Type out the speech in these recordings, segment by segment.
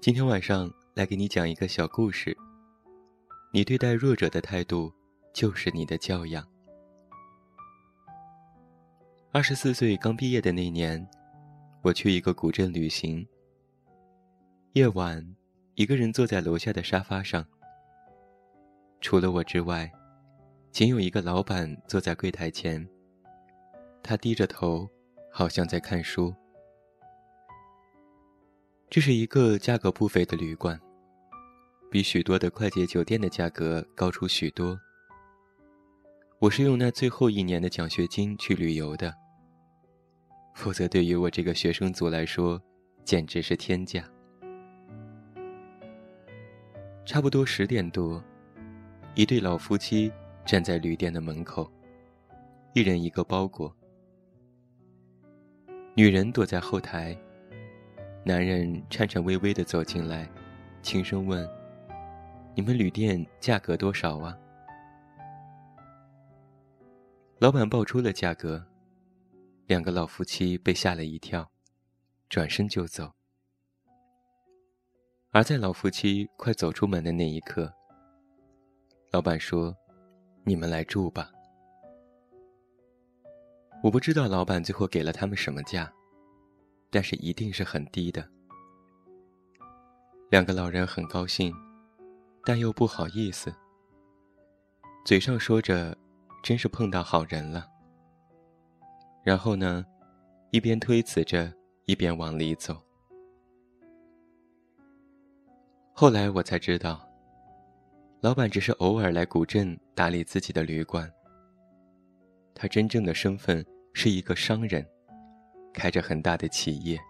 今天晚上来给你讲一个小故事。你对待弱者的态度，就是你的教养。二十四岁刚毕业的那年，我去一个古镇旅行。夜晚，一个人坐在楼下的沙发上。除了我之外，仅有一个老板坐在柜台前。他低着头，好像在看书。这是一个价格不菲的旅馆，比许多的快捷酒店的价格高出许多。我是用那最后一年的奖学金去旅游的，否则对于我这个学生族来说，简直是天价。差不多十点多，一对老夫妻站在旅店的门口，一人一个包裹。女人躲在后台。男人颤颤巍巍地走进来，轻声问：“你们旅店价格多少啊？”老板报出了价格，两个老夫妻被吓了一跳，转身就走。而在老夫妻快走出门的那一刻，老板说：“你们来住吧。”我不知道老板最后给了他们什么价。但是一定是很低的。两个老人很高兴，但又不好意思，嘴上说着“真是碰到好人了”。然后呢，一边推辞着，一边往里走。后来我才知道，老板只是偶尔来古镇打理自己的旅馆。他真正的身份是一个商人。开着很大的企业，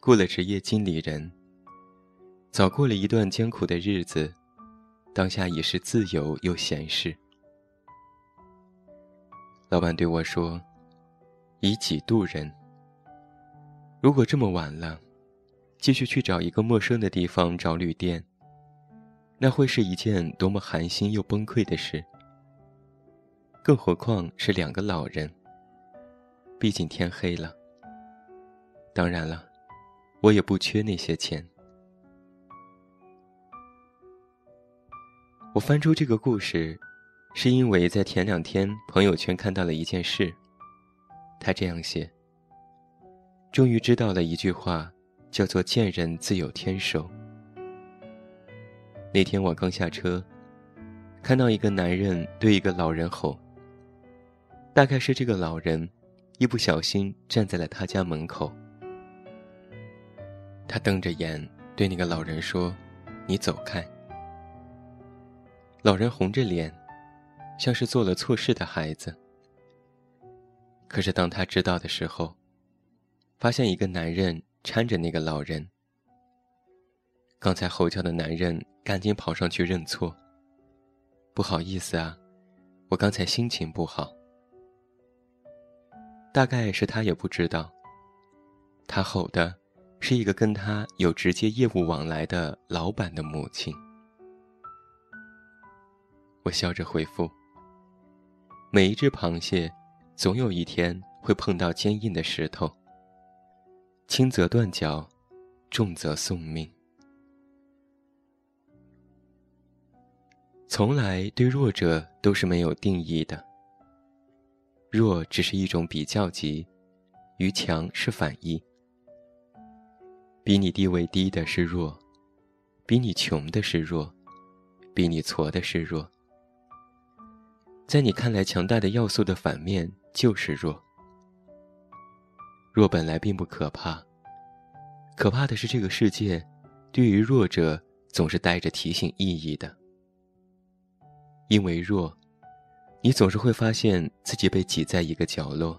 雇了职业经理人，早过了一段艰苦的日子，当下已是自由又闲适。老板对我说：“以己度人。如果这么晚了，继续去找一个陌生的地方找旅店，那会是一件多么寒心又崩溃的事。更何况是两个老人。”毕竟天黑了。当然了，我也不缺那些钱。我翻出这个故事，是因为在前两天朋友圈看到了一件事。他这样写：终于知道了一句话，叫做“见人自有天收”。那天我刚下车，看到一个男人对一个老人吼。大概是这个老人。一不小心站在了他家门口，他瞪着眼对那个老人说：“你走开。”老人红着脸，像是做了错事的孩子。可是当他知道的时候，发现一个男人搀着那个老人。刚才吼叫的男人赶紧跑上去认错：“不好意思啊，我刚才心情不好。”大概是他也不知道，他吼的，是一个跟他有直接业务往来的老板的母亲。我笑着回复：“每一只螃蟹，总有一天会碰到坚硬的石头，轻则断脚，重则送命。从来对弱者都是没有定义的。”弱只是一种比较级，与强是反义。比你地位低的是弱，比你穷的是弱，比你矬的是弱。在你看来强大的要素的反面就是弱。弱本来并不可怕，可怕的是这个世界，对于弱者总是带着提醒意义的。因为弱。你总是会发现自己被挤在一个角落，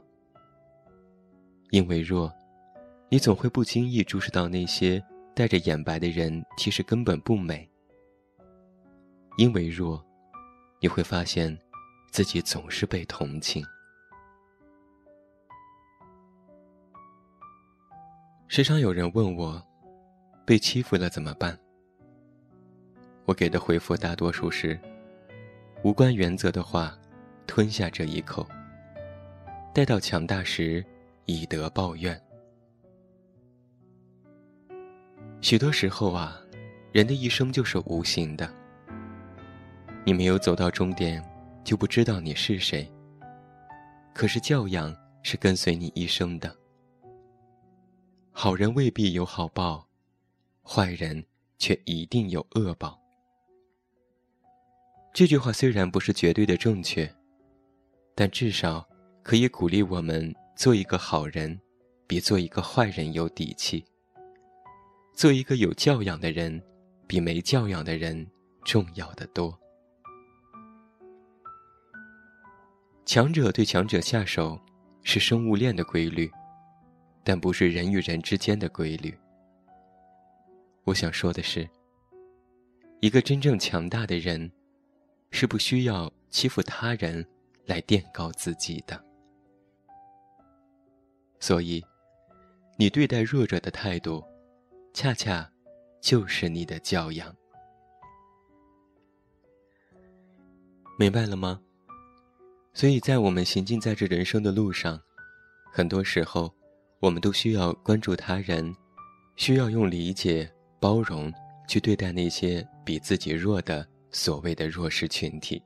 因为弱，你总会不经意注视到那些带着眼白的人其实根本不美。因为弱，你会发现自己总是被同情。时常有人问我，被欺负了怎么办？我给的回复大多数是：无关原则的话，吞下这一口。待到强大时，以德报怨。许多时候啊，人的一生就是无形的。你没有走到终点，就不知道你是谁。可是教养是跟随你一生的。好人未必有好报，坏人却一定有恶报。这句话虽然不是绝对的正确，但至少。可以鼓励我们做一个好人，比做一个坏人有底气。做一个有教养的人，比没教养的人重要的多。强者对强者下手，是生物链的规律，但不是人与人之间的规律。我想说的是，一个真正强大的人，是不需要欺负他人来垫高自己的。所以，你对待弱者的态度，恰恰就是你的教养。明白了吗？所以在我们行进在这人生的路上，很多时候，我们都需要关注他人，需要用理解、包容去对待那些比自己弱的所谓的弱势群体。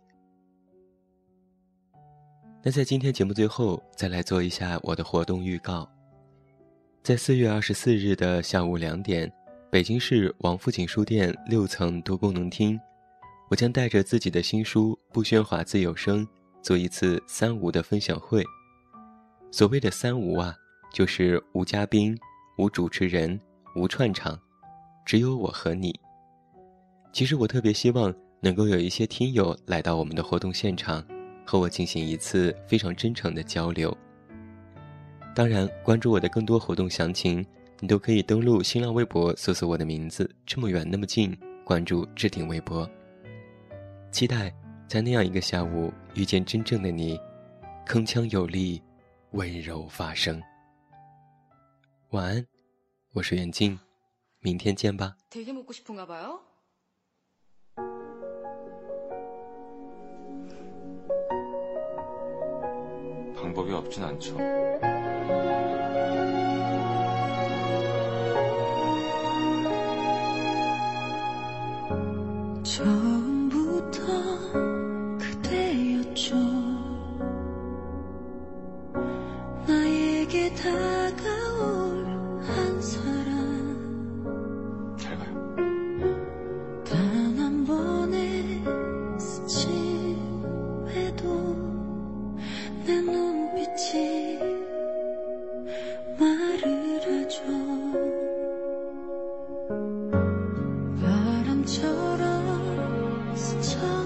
那在今天节目最后，再来做一下我的活动预告。在四月二十四日的下午两点，北京市王府井书店六层多功能厅，我将带着自己的新书《不喧哗自有声》，做一次三无的分享会。所谓的三无啊，就是无嘉宾、无主持人、无串场，只有我和你。其实我特别希望能够有一些听友来到我们的活动现场。和我进行一次非常真诚的交流。当然，关注我的更多活动详情，你都可以登录新浪微博搜索我的名字“这么远那么近”，关注置顶微博。期待在那样一个下午遇见真正的你，铿锵有力，温柔发声。晚安，我是远近，明天见吧。 방법이 없진 않죠. 바람